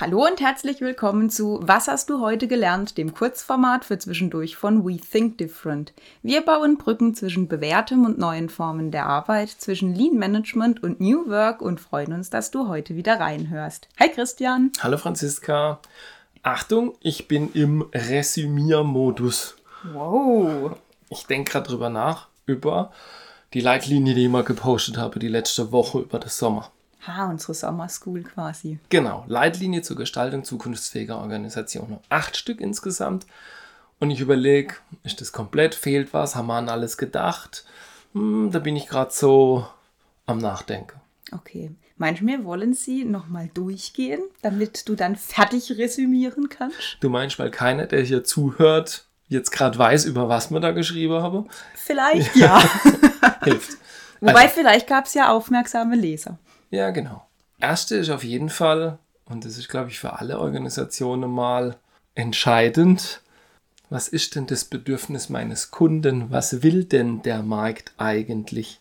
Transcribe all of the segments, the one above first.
Hallo und herzlich willkommen zu Was hast du heute gelernt, dem Kurzformat für zwischendurch von We Think Different. Wir bauen Brücken zwischen bewährtem und neuen Formen der Arbeit, zwischen Lean Management und New Work und freuen uns, dass du heute wieder reinhörst. Hi Christian. Hallo Franziska. Achtung, ich bin im Resümiermodus. Wow. Ich denke gerade drüber nach, über die Leitlinie, die ich mal gepostet habe, die letzte Woche über den Sommer. Ha, unsere Summer School quasi. Genau, Leitlinie zur Gestaltung zukunftsfähiger Organisationen. Acht Stück insgesamt. Und ich überlege, ist das komplett, fehlt was, haben wir an alles gedacht? Hm, da bin ich gerade so am Nachdenken. Okay. Manchmal wollen sie nochmal durchgehen, damit du dann fertig resümieren kannst? Du meinst, weil keiner, der hier zuhört, jetzt gerade weiß, über was wir da geschrieben haben? Vielleicht ja. Hilft. Wobei, Also- vielleicht gab es ja aufmerksame Leser. Ja, genau. Erste ist auf jeden Fall, und das ist, glaube ich, für alle Organisationen mal entscheidend, was ist denn das Bedürfnis meines Kunden? Was will denn der Markt eigentlich?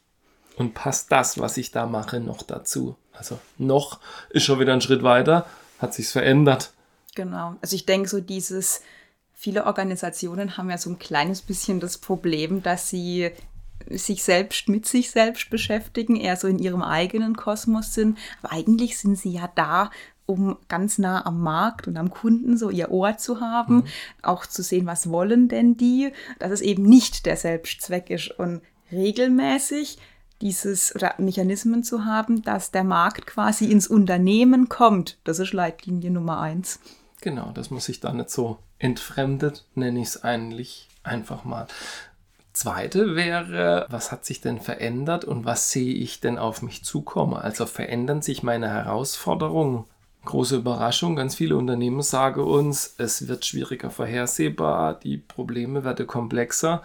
Und passt das, was ich da mache, noch dazu? Also noch ist schon wieder ein Schritt weiter, hat sich's verändert. Genau. Also ich denke, so dieses, viele Organisationen haben ja so ein kleines bisschen das Problem, dass sie sich selbst mit sich selbst beschäftigen, eher so in ihrem eigenen Kosmos sind. Aber eigentlich sind sie ja da, um ganz nah am Markt und am Kunden so ihr Ohr zu haben, auch zu sehen, was wollen denn die, dass es eben nicht der Selbstzweck ist und regelmäßig dieses oder Mechanismen zu haben, dass der Markt quasi ins Unternehmen kommt. Das ist Leitlinie Nummer eins. Genau, dass man sich da nicht so entfremdet, nenne ich es eigentlich einfach mal. Zweite wäre, was hat sich denn verändert und was sehe ich denn auf mich zukommen? Also verändern sich meine Herausforderungen? Große Überraschung, ganz viele Unternehmen sagen uns, es wird schwieriger vorhersehbar, die Probleme werden komplexer,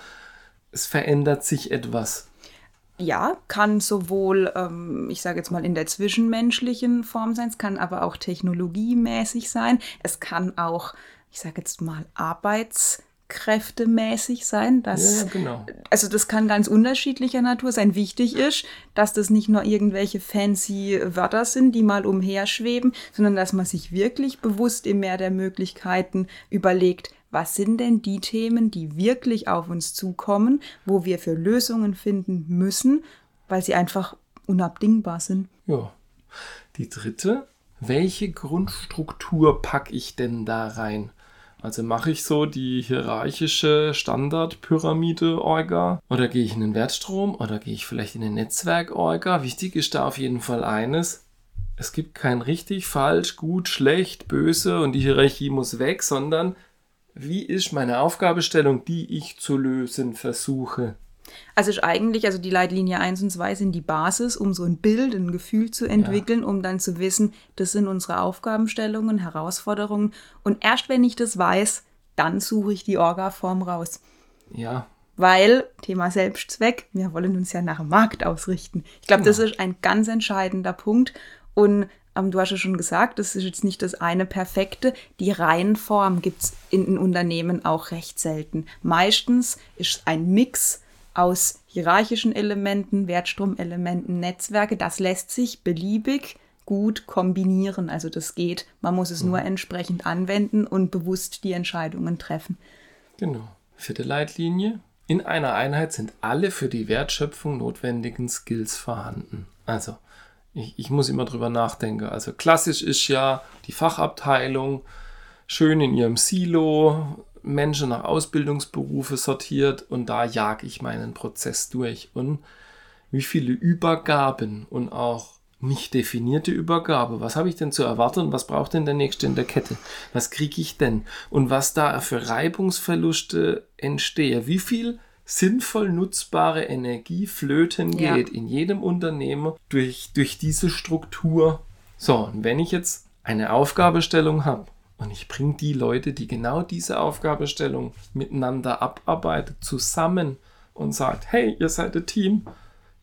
es verändert sich etwas. Ja, kann sowohl, ähm, ich sage jetzt mal, in der zwischenmenschlichen Form sein, es kann aber auch technologiemäßig sein, es kann auch, ich sage jetzt mal, arbeitskräftemäßig sein. Dass, Ja, genau. Also das kann ganz unterschiedlicher Natur sein. Wichtig ist, dass das nicht nur irgendwelche fancy Wörter sind, die mal umherschweben, sondern dass man sich wirklich bewusst im Meer der Möglichkeiten überlegt, was sind denn die Themen, die wirklich auf uns zukommen, wo wir für Lösungen finden müssen, weil sie einfach unabdingbar sind. Ja. Die dritte, welche Grundstruktur packe ich denn da rein? Also mache ich so die hierarchische Standardpyramide-Orga oder gehe ich in den Wertstrom oder gehe ich vielleicht in den Netzwerk-Orga? Wichtig ist da auf jeden Fall eines. Es gibt kein richtig, falsch, gut, schlecht, böse und die Hierarchie muss weg, sondern wie ist meine Aufgabestellung, die ich zu lösen versuche? Also ist eigentlich, also die Leitlinie 1 und 2 sind die Basis, um so ein Bild, ein Gefühl zu entwickeln, um dann zu wissen, das sind unsere Aufgabenstellungen, Herausforderungen. Und erst wenn ich das weiß, dann suche ich die Orga-Form raus. Ja, Weil, Thema Selbstzweck, wir wollen uns ja nach dem Markt ausrichten. Ich glaube, das ist ein ganz entscheidender Punkt. Und ähm, du hast ja schon gesagt, das ist jetzt nicht das eine perfekte. Die Reihenform gibt's in, in Unternehmen auch recht selten. Meistens ist ein Mix aus hierarchischen Elementen, Wertstromelementen, Netzwerke. Das lässt sich beliebig gut kombinieren. Also das geht. Man muss es nur entsprechend anwenden und bewusst die Entscheidungen treffen. Genau. Vierte Leitlinie. In einer Einheit sind alle für die Wertschöpfung notwendigen Skills vorhanden. Also, ich, ich muss immer drüber nachdenken. Also, klassisch ist ja die Fachabteilung schön in ihrem Silo, Menschen nach Ausbildungsberufe sortiert und da jag ich meinen Prozess durch. Und wie viele Übergaben und auch nicht definierte Übergabe. Was habe ich denn zu erwarten? Was braucht denn der Nächste in der Kette? Was kriege ich denn? Und was da für Reibungsverluste entstehen? Wie viel sinnvoll nutzbare Energie flöten Ja. geht in jedem Unternehmen durch, durch diese Struktur? So, und wenn ich jetzt eine Aufgabestellung habe und ich bringe die Leute, die genau diese Aufgabestellung miteinander abarbeitet, zusammen und sagt, hey, ihr seid ein Team,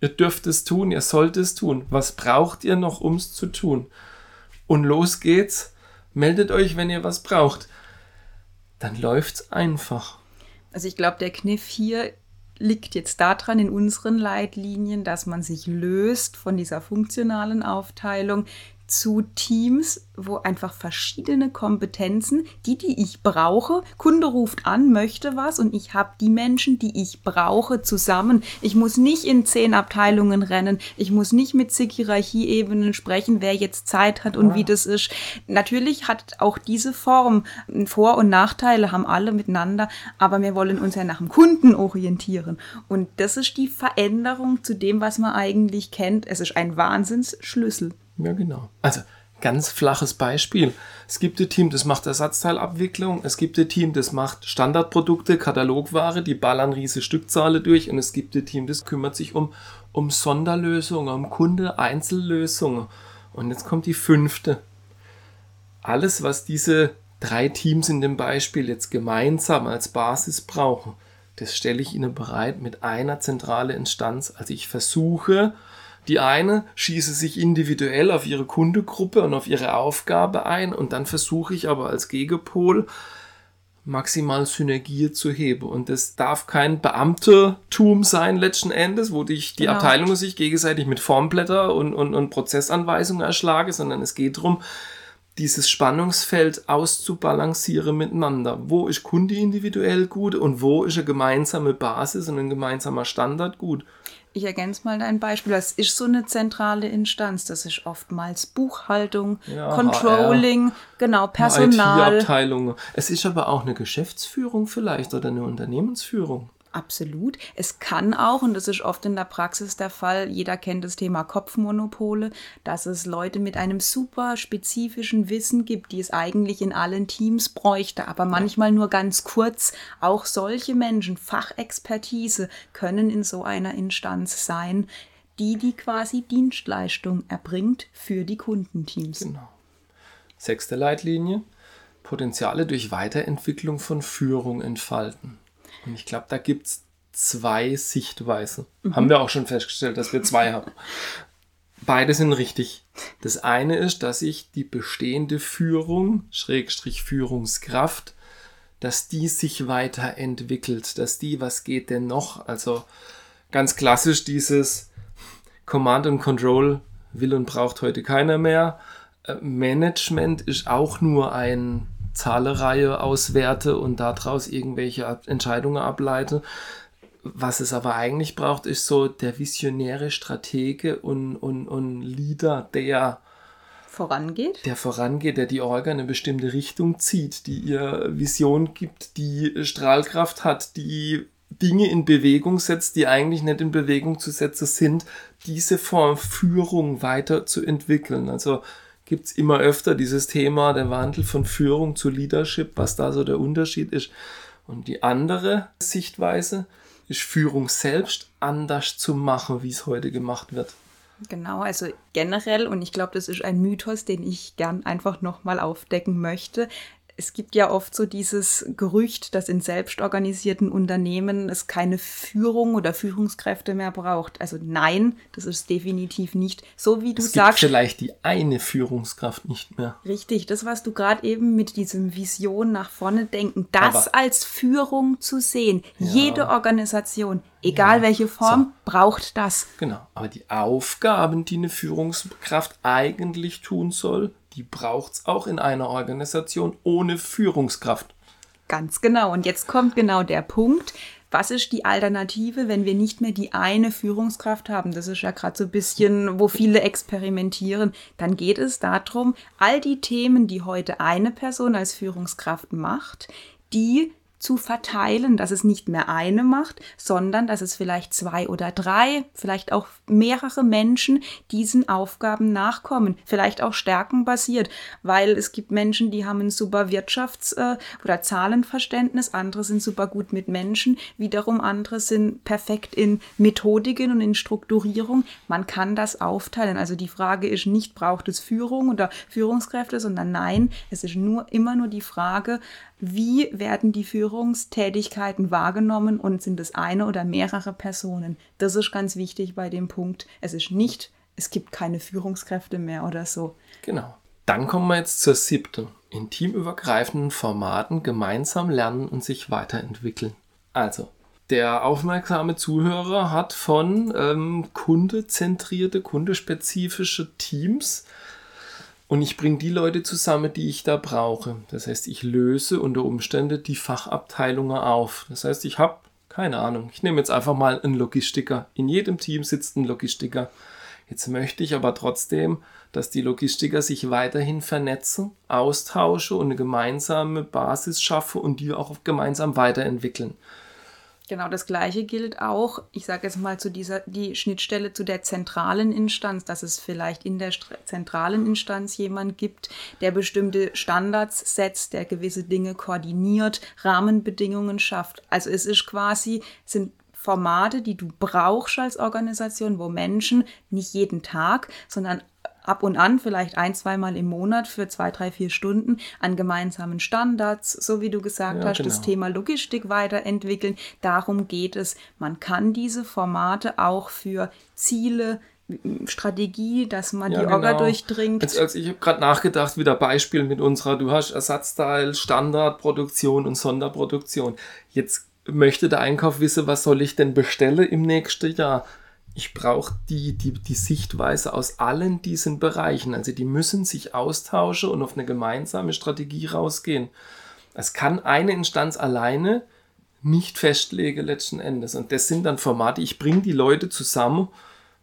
ihr dürft es tun, ihr sollt es tun. Was braucht ihr noch, um es zu tun? Und los geht's. Meldet euch, wenn ihr was braucht. Dann läuft's einfach. Also ich glaube, der Kniff hier liegt jetzt daran in unseren Leitlinien, dass man sich löst von dieser funktionalen Aufteilung zu Teams, wo einfach verschiedene Kompetenzen, die, die ich brauche, Kunde ruft an, möchte was und ich habe die Menschen, die ich brauche, zusammen. Ich muss nicht in zehn Abteilungen rennen, ich muss nicht mit zig Hierarchieebenen sprechen, wer jetzt Zeit hat und ja. wie das ist. Natürlich hat auch diese Form Vor- und Nachteile, haben alle miteinander, aber wir wollen uns ja nach dem Kunden orientieren. Und das ist die Veränderung zu dem, was man eigentlich kennt. Es ist ein Wahnsinnsschlüssel. Ja, genau. Also ganz flaches Beispiel. Es gibt ein Team, das macht Ersatzteilabwicklung. Es gibt ein Team, das macht Standardprodukte, Katalogware, die ballern riesige Stückzahlen durch. Und es gibt ein Team, das kümmert sich um, um Sonderlösungen, um Kunde, Einzellösungen. Und jetzt kommt die fünfte. Alles, was diese drei Teams in dem Beispiel jetzt gemeinsam als Basis brauchen, das stelle ich ihnen bereit mit einer zentralen Instanz. Also ich versuche, die eine schieße sich individuell auf ihre Kundegruppe und auf ihre Aufgabe ein und dann versuche ich aber als Gegenpol maximal Synergie zu heben. Und das darf kein Beamtetum sein letzten Endes, wo dich die genau. Abteilungen sich gegenseitig mit Formblätter und, und, und Prozessanweisungen erschlagen, sondern es geht darum, dieses Spannungsfeld auszubalancieren miteinander. Wo ist Kunde individuell gut und wo ist eine gemeinsame Basis und ein gemeinsamer Standard gut? Ich ergänze mal dein Beispiel. Das ist so eine zentrale Instanz. Das ist oftmals Buchhaltung, ja, Controlling, HR, genau, Personal. IT-Abteilung. Es ist aber auch eine Geschäftsführung vielleicht oder eine Unternehmensführung. Absolut. Es kann auch, und das ist oft in der Praxis der Fall, jeder kennt das Thema Kopfmonopole, dass es Leute mit einem super spezifischen Wissen gibt, die es eigentlich in allen Teams bräuchte, aber manchmal nur ganz kurz. Auch solche Menschen, Fachexpertise, können in so einer Instanz sein, die die quasi Dienstleistung erbringt für die Kundenteams. Genau. Sechste Leitlinie. Potenziale durch Weiterentwicklung von Führung entfalten. Und ich glaube, da gibt es zwei Sichtweisen. Mhm. Haben wir auch schon festgestellt, dass wir zwei haben. Beide sind richtig. Das eine ist, dass ich die bestehende Führung, Schrägstrich Führungskraft, dass die sich weiterentwickelt, dass die, was geht denn noch? Also ganz klassisch dieses Command and Control will und braucht heute keiner mehr. Äh, Management ist auch nur ein Zahlereihe auswerte und daraus irgendwelche Entscheidungen ableite. Was es aber eigentlich braucht, ist so der visionäre Stratege und, und, und Leader, der vorangeht. Der vorangeht, der die Orga in eine bestimmte Richtung zieht, die ihr Vision gibt, die Strahlkraft hat, die Dinge in Bewegung setzt, die eigentlich nicht in Bewegung zu setzen sind, diese Form Führung weiterzuentwickeln. Also gibt es immer öfter dieses Thema, der Wandel von Führung zu Leadership, was da so der Unterschied ist. Und die andere Sichtweise ist Führung selbst anders zu machen, wie es heute gemacht wird. Genau, also generell, und ich glaube, das ist ein Mythos, den ich gern einfach nochmal aufdecken möchte es gibt ja oft so dieses Gerücht, dass in selbstorganisierten Unternehmen es keine Führung oder Führungskräfte mehr braucht. Also nein, das ist definitiv nicht. So wie du es sagst. Gibt vielleicht die eine Führungskraft nicht mehr. Richtig, das, was du gerade eben mit diesem Vision nach vorne denken, das Aber als Führung zu sehen. Ja. Jede Organisation, egal ja. welche Form, so. braucht das. Genau. Aber die Aufgaben, die eine Führungskraft eigentlich tun soll, die braucht es auch in einer Organisation ohne Führungskraft. Ganz genau. Und jetzt kommt genau der Punkt. Was ist die Alternative, wenn wir nicht mehr die eine Führungskraft haben? Das ist ja gerade so ein bisschen, wo viele experimentieren. Dann geht es darum, all die Themen, die heute eine Person als Führungskraft macht, die zu verteilen, dass es nicht mehr eine macht, sondern dass es vielleicht zwei oder drei, vielleicht auch mehrere Menschen diesen Aufgaben nachkommen, vielleicht auch stärkenbasiert, weil es gibt Menschen, die haben ein super Wirtschafts- äh, oder Zahlenverständnis, andere sind super gut mit Menschen, wiederum andere sind perfekt in Methodiken und in Strukturierung. Man kann das aufteilen. Also die Frage ist nicht, braucht es Führung oder Führungskräfte, sondern nein, es ist nur immer nur die Frage, wie werden die Führungstätigkeiten wahrgenommen und sind es eine oder mehrere Personen? Das ist ganz wichtig bei dem Punkt. Es ist nicht, es gibt keine Führungskräfte mehr oder so. Genau. Dann kommen wir jetzt zur siebten. In teamübergreifenden Formaten gemeinsam lernen und sich weiterentwickeln. Also, der aufmerksame Zuhörer hat von ähm, kundezentrierte, kundespezifische Teams Und ich bringe die Leute zusammen, die ich da brauche. Das heißt, ich löse unter Umständen die Fachabteilungen auf. Das heißt, ich habe, keine Ahnung, ich nehme jetzt einfach mal einen Logistiker. In jedem Team sitzt ein Logistiker. Jetzt möchte ich aber trotzdem, dass die Logistiker sich weiterhin vernetzen, austauschen und eine gemeinsame Basis schaffen und die auch gemeinsam weiterentwickeln. Genau, das Gleiche gilt auch, ich sage jetzt mal zu dieser, die Schnittstelle zu der zentralen Instanz, dass es vielleicht in der zentralen Instanz jemand gibt, der bestimmte Standards setzt, der gewisse Dinge koordiniert, Rahmenbedingungen schafft. Also es ist quasi, sind Formate, die du brauchst als Organisation, wo Menschen nicht jeden Tag, sondern ab und an, vielleicht ein, zweimal im Monat für zwei, drei, vier Stunden an gemeinsamen Standards, so wie du gesagt ja, hast, genau. das Thema Logistik weiterentwickeln. Darum geht es. Man kann diese Formate auch für Ziele, Strategie, dass man ja, die Orga genau. durchdringt. Jetzt, also ich habe gerade nachgedacht, wieder Beispiel mit unserer, du hast Ersatzteil, Standardproduktion und Sonderproduktion. Jetzt möchte der Einkauf wissen, was soll ich denn bestellen im nächsten Jahr? Ich brauche die, die, die Sichtweise aus allen diesen Bereichen. Also die müssen sich austauschen und auf eine gemeinsame Strategie rausgehen. Es kann eine Instanz alleine nicht festlegen letzten Endes. Und das sind dann Formate, ich bringe die Leute zusammen,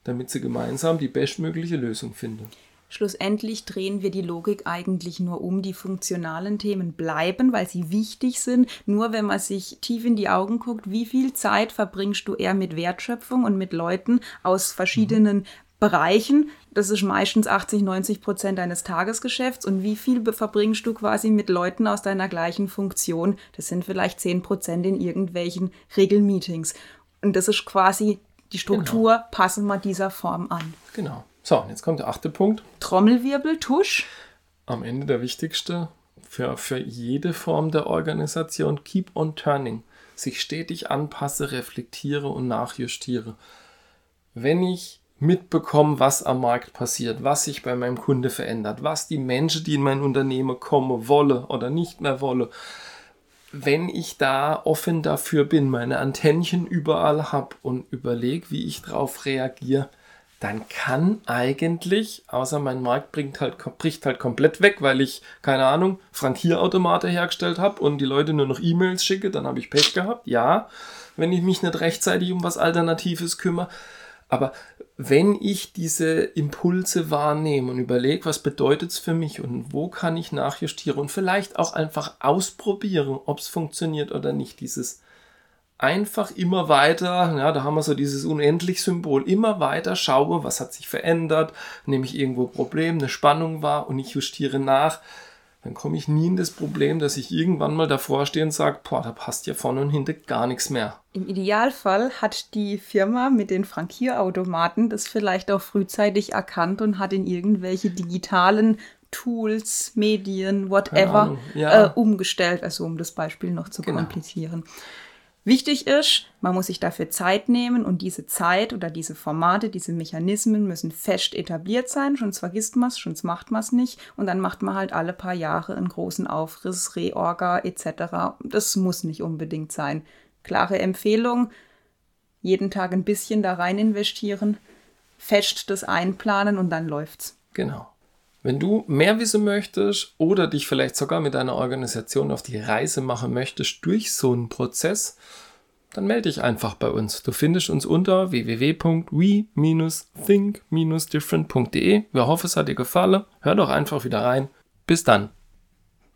damit sie gemeinsam die bestmögliche Lösung finden. Schlussendlich drehen wir die Logik eigentlich nur um. Die funktionalen Themen bleiben, weil sie wichtig sind. Nur wenn man sich tief in die Augen guckt, wie viel Zeit verbringst du eher mit Wertschöpfung und mit Leuten aus verschiedenen mhm. Bereichen. Das ist meistens 80, 90 Prozent deines Tagesgeschäfts. Und wie viel verbringst du quasi mit Leuten aus deiner gleichen Funktion? Das sind vielleicht 10 Prozent in irgendwelchen Regelmeetings. Und das ist quasi die Struktur, genau. passen wir dieser Form an. Genau. So, jetzt kommt der achte Punkt. Trommelwirbel, Tusch. Am Ende der wichtigste für, für jede Form der Organisation, keep on turning. Sich stetig anpasse, reflektiere und nachjustiere. Wenn ich mitbekomme, was am Markt passiert, was sich bei meinem Kunde verändert, was die Menschen, die in mein Unternehmen kommen, wolle oder nicht mehr wolle, wenn ich da offen dafür bin, meine Antennchen überall habe und überlege, wie ich darauf reagiere, dann kann eigentlich, außer mein Markt bringt halt, bricht halt komplett weg, weil ich, keine Ahnung, Frankierautomate hergestellt habe und die Leute nur noch E-Mails schicke, dann habe ich Pech gehabt. Ja, wenn ich mich nicht rechtzeitig um was Alternatives kümmere. Aber wenn ich diese Impulse wahrnehme und überlege, was bedeutet es für mich und wo kann ich nachjustieren und vielleicht auch einfach ausprobieren, ob es funktioniert oder nicht, dieses einfach immer weiter, ja, da haben wir so dieses Unendlich-Symbol, immer weiter schaue, was hat sich verändert, nehme ich irgendwo ein Problem, eine Spannung wahr und ich justiere nach, dann komme ich nie in das Problem, dass ich irgendwann mal davor stehe und sage, boah, da passt ja vorne und hinten gar nichts mehr. Im Idealfall hat die Firma mit den Frankierautomaten das vielleicht auch frühzeitig erkannt und hat in irgendwelche digitalen Tools, Medien, whatever, ja. äh, umgestellt, also um das Beispiel noch zu genau. komplizieren. Wichtig ist, man muss sich dafür Zeit nehmen und diese Zeit oder diese Formate, diese Mechanismen müssen fest etabliert sein, sonst vergisst man es, sonst macht man es nicht und dann macht man halt alle paar Jahre einen großen Aufriss, Reorga etc. Das muss nicht unbedingt sein. Klare Empfehlung, jeden Tag ein bisschen da rein investieren, fest das einplanen und dann läuft's. Genau. Wenn du mehr wissen möchtest oder dich vielleicht sogar mit deiner Organisation auf die Reise machen möchtest durch so einen Prozess, dann melde dich einfach bei uns. Du findest uns unter www.we-think-different.de. Wir hoffen, es hat dir gefallen. Hör doch einfach wieder rein. Bis dann.